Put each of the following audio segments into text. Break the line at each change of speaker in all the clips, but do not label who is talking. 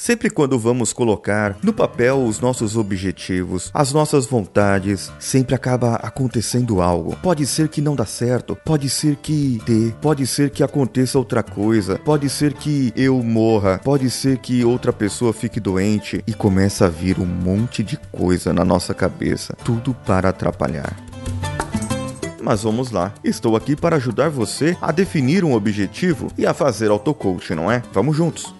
Sempre quando vamos colocar no papel os nossos objetivos, as nossas vontades, sempre acaba acontecendo algo. Pode ser que não dá certo, pode ser que dê, pode ser que aconteça outra coisa, pode ser que eu morra, pode ser que outra pessoa fique doente e começa a vir um monte de coisa na nossa cabeça, tudo para atrapalhar. Mas vamos lá, estou aqui para ajudar você a definir um objetivo e a fazer auto-coaching, não é? Vamos juntos!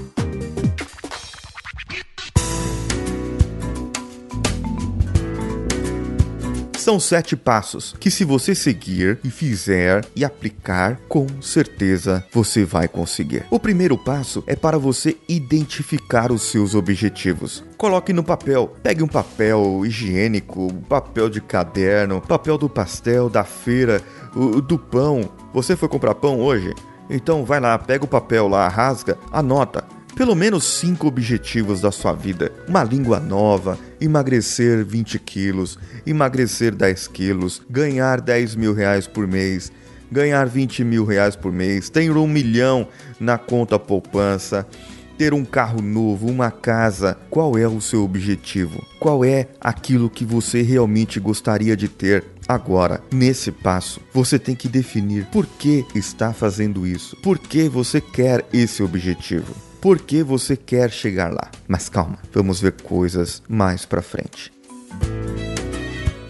São sete passos que, se você seguir e fizer e aplicar, com certeza você vai conseguir. O primeiro passo é para você identificar os seus objetivos. Coloque no papel. Pegue um papel higiênico, papel de caderno, papel do pastel, da feira, do pão. Você foi comprar pão hoje? Então vai lá, pega o papel lá, rasga, anota pelo menos cinco objetivos da sua vida: uma língua nova, emagrecer 20 quilos, emagrecer 10 quilos, ganhar 10 mil reais por mês, ganhar 20 mil reais por mês, ter um milhão na conta poupança, ter um carro novo, uma casa. Qual é o seu objetivo? Qual é aquilo que você realmente gostaria de ter? Agora, nesse passo, você tem que definir por que está fazendo isso, por que você quer esse objetivo por que você quer chegar lá. Mas calma, vamos ver coisas mais para frente.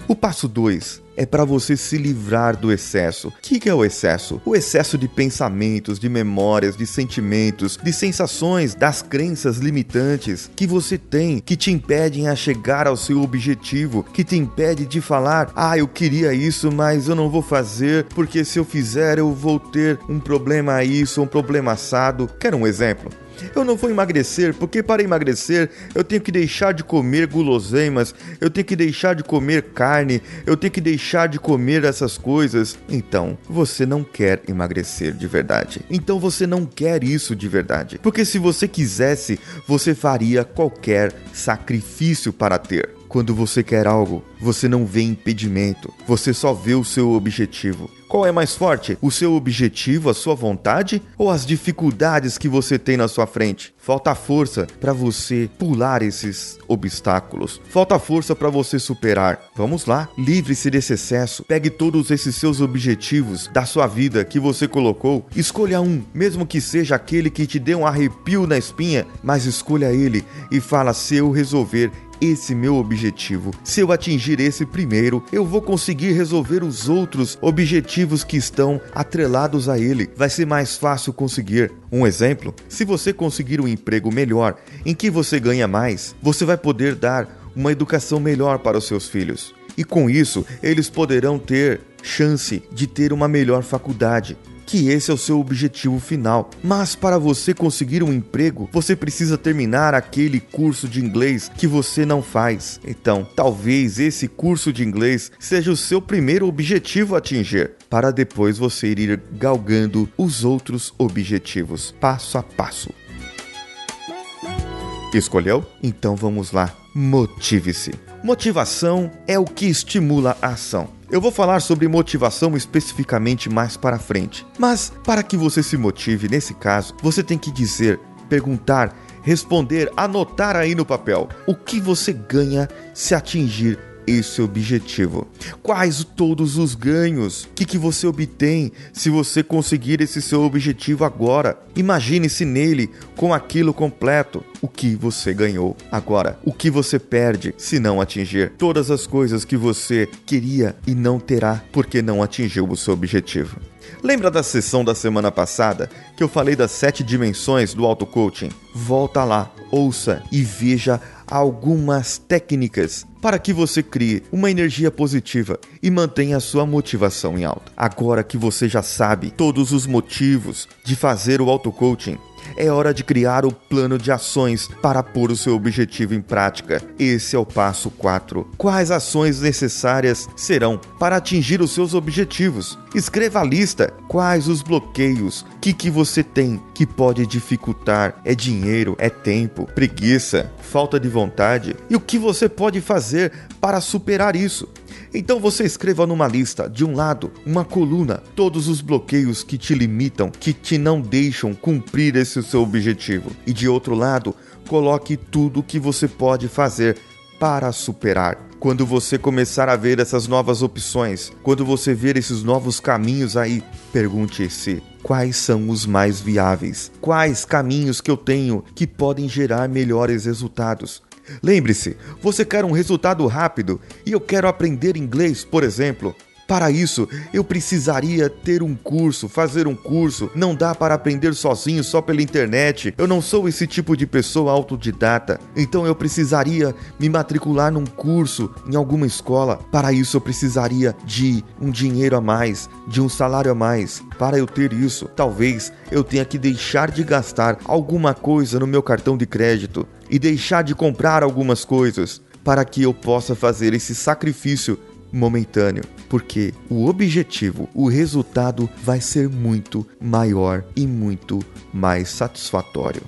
O passo 2 é para você se livrar do excesso. O que, que é o excesso? O excesso de pensamentos, de memórias, de sentimentos, de sensações, das crenças limitantes que você tem, que te impedem a chegar ao seu objetivo, que te impede de falar: "Ah, eu queria isso, mas eu não vou fazer, porque se eu fizer eu vou ter um problema isso, um problema assado". Quer um exemplo? Eu não vou emagrecer porque para emagrecer eu tenho que deixar de comer guloseimas, eu tenho que deixar de comer carne, eu tenho que deixar de comer essas coisas. Então, você não quer emagrecer de verdade. Então você não quer isso de verdade. Porque se você quisesse, você faria qualquer sacrifício para ter. Quando você quer algo, você não vê impedimento, você só vê o seu objetivo. Qual é mais forte? O seu objetivo, a sua vontade ou as dificuldades que você tem na sua frente? Falta força para você pular esses obstáculos. Falta força para você superar. Vamos lá, livre-se desse excesso. Pegue todos esses seus objetivos da sua vida que você colocou, escolha um, mesmo que seja aquele que te dê um arrepio na espinha, mas escolha ele e fala: se eu resolver esse meu objetivo. Se eu atingir esse primeiro, eu vou conseguir resolver os outros objetivos que estão atrelados a ele. Vai ser mais fácil conseguir. Um exemplo: se você conseguir um emprego melhor, em que você ganha mais, você vai poder dar uma educação melhor para os seus filhos. E com isso, eles poderão ter chance de ter uma melhor faculdade, que esse é o seu objetivo final. Mas para você conseguir um emprego, você precisa terminar aquele curso de inglês que você não faz. Então, talvez esse curso de inglês seja o seu primeiro objetivo a atingir, para depois você ir galgando os outros objetivos, passo a passo. Escolheu? Então vamos lá. Motive-se. Motivação é o que estimula a ação. Eu vou falar sobre motivação especificamente mais para frente. Mas para que você se motive nesse caso, você tem que dizer, perguntar, responder, anotar aí no papel o que você ganha se atingir esse objetivo. Quais todos os ganhos? O que, que você obtém se você conseguir esse seu objetivo agora? Imagine-se nele com aquilo completo. O que você ganhou agora? O que você perde se não atingir todas as coisas que você queria e não terá porque não atingiu o seu objetivo? Lembra da sessão da semana passada que eu falei das sete dimensões do auto-coaching? Volta lá, ouça e veja algumas técnicas para que você crie uma energia positiva e mantenha a sua motivação em alta. Agora que você já sabe todos os motivos de fazer o auto-coaching, é hora de criar o plano de ações para pôr o seu objetivo em prática. Esse é o passo 4. Quais ações necessárias serão para atingir os seus objetivos? Escreva a lista. Quais os bloqueios? O que, que você tem que pode dificultar? É dinheiro? É tempo? Preguiça? Falta de vontade? E o que você pode fazer para superar isso? Então você escreva numa lista, de um lado, uma coluna, todos os bloqueios que te limitam, que te não deixam cumprir esse seu objetivo. E de outro lado, coloque tudo o que você pode fazer para superar. Quando você começar a ver essas novas opções, quando você ver esses novos caminhos aí, pergunte-se: quais são os mais viáveis? Quais caminhos que eu tenho que podem gerar melhores resultados? Lembre-se, você quer um resultado rápido e eu quero aprender inglês, por exemplo. Para isso, eu precisaria ter um curso, fazer um curso. Não dá para aprender sozinho só pela internet. Eu não sou esse tipo de pessoa autodidata. Então eu precisaria me matricular num curso em alguma escola. Para isso eu precisaria de um dinheiro a mais, de um salário a mais. Para eu ter isso, talvez eu tenha que deixar de gastar alguma coisa no meu cartão de crédito e deixar de comprar algumas coisas para que eu possa fazer esse sacrifício momentâneo, porque o objetivo, o resultado vai ser muito maior e muito mais satisfatório.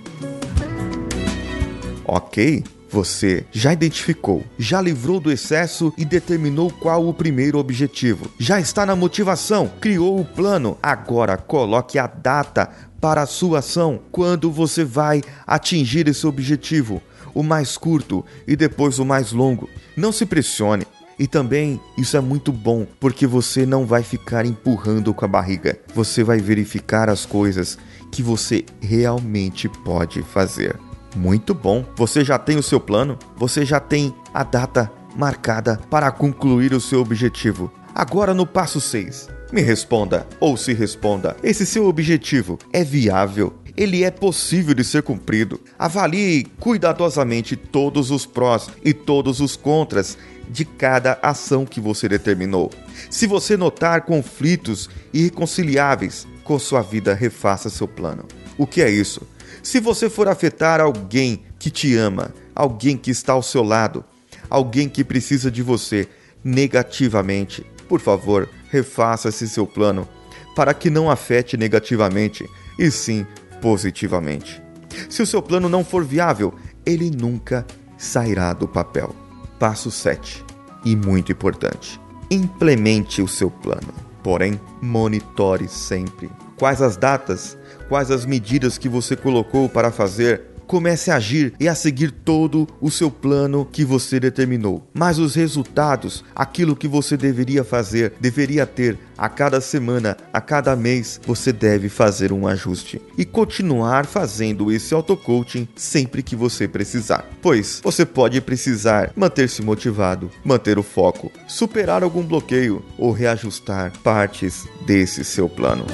Ok? Você já identificou, já livrou do excesso e determinou qual o primeiro objetivo. Já está na motivação, criou o plano. Agora coloque a data para a sua ação. Quando você vai atingir esse objetivo? O mais curto e depois o mais longo. Não se pressione. E também isso é muito bom porque você não vai ficar empurrando com a barriga. Você vai verificar as coisas que você realmente pode fazer. Muito bom. Você já tem o seu plano? Você já tem a data marcada para concluir o seu objetivo. Agora no passo 6. Me responda ou se responda: esse seu objetivo é viável? Ele é possível de ser cumprido. Avalie cuidadosamente todos os prós e todos os contras de cada ação que você determinou. Se você notar conflitos irreconciliáveis com sua vida, refaça seu plano. O que é isso? Se você for afetar alguém que te ama, alguém que está ao seu lado, alguém que precisa de você negativamente, por favor, refaça esse seu plano para que não afete negativamente e sim positivamente. Se o seu plano não for viável, ele nunca sairá do papel. Passo 7. E muito importante: implemente o seu plano. Porém, monitore sempre. Quais as datas, quais as medidas que você colocou para fazer comece a agir e a seguir todo o seu plano que você determinou. Mas os resultados, aquilo que você deveria fazer, deveria ter a cada semana, a cada mês, você deve fazer um ajuste e continuar fazendo esse auto-coaching sempre que você precisar. Pois você pode precisar manter-se motivado, manter o foco, superar algum bloqueio ou reajustar partes desse seu plano.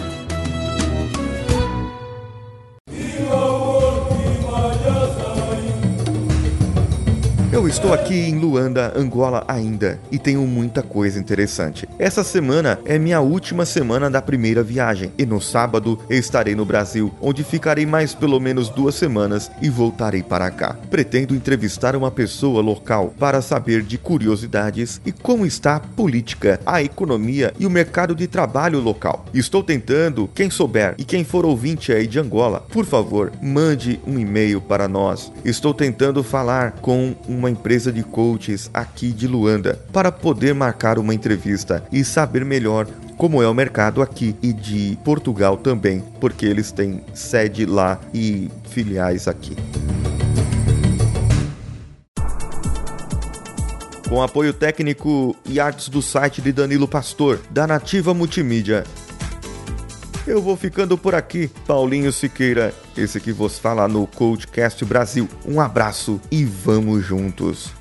Estou aqui em Luanda, Angola ainda e tenho muita coisa interessante. Essa semana é minha última semana da primeira viagem e no sábado estarei no Brasil, onde ficarei mais pelo menos duas semanas e voltarei para cá. Pretendo entrevistar uma pessoa local para saber de curiosidades e como está a política, a economia e o mercado de trabalho local. Estou tentando, quem souber e quem for ouvinte aí de Angola, por favor, mande um e-mail para nós. Estou tentando falar com uma uma empresa de coaches aqui de Luanda para poder marcar uma entrevista e saber melhor como é o mercado aqui e de Portugal também, porque eles têm sede lá e filiais aqui. Com apoio técnico e artes do site de Danilo Pastor, da Nativa Multimídia. Eu vou ficando por aqui, Paulinho Siqueira, esse que vos fala no Coachcast Brasil. Um abraço e vamos juntos.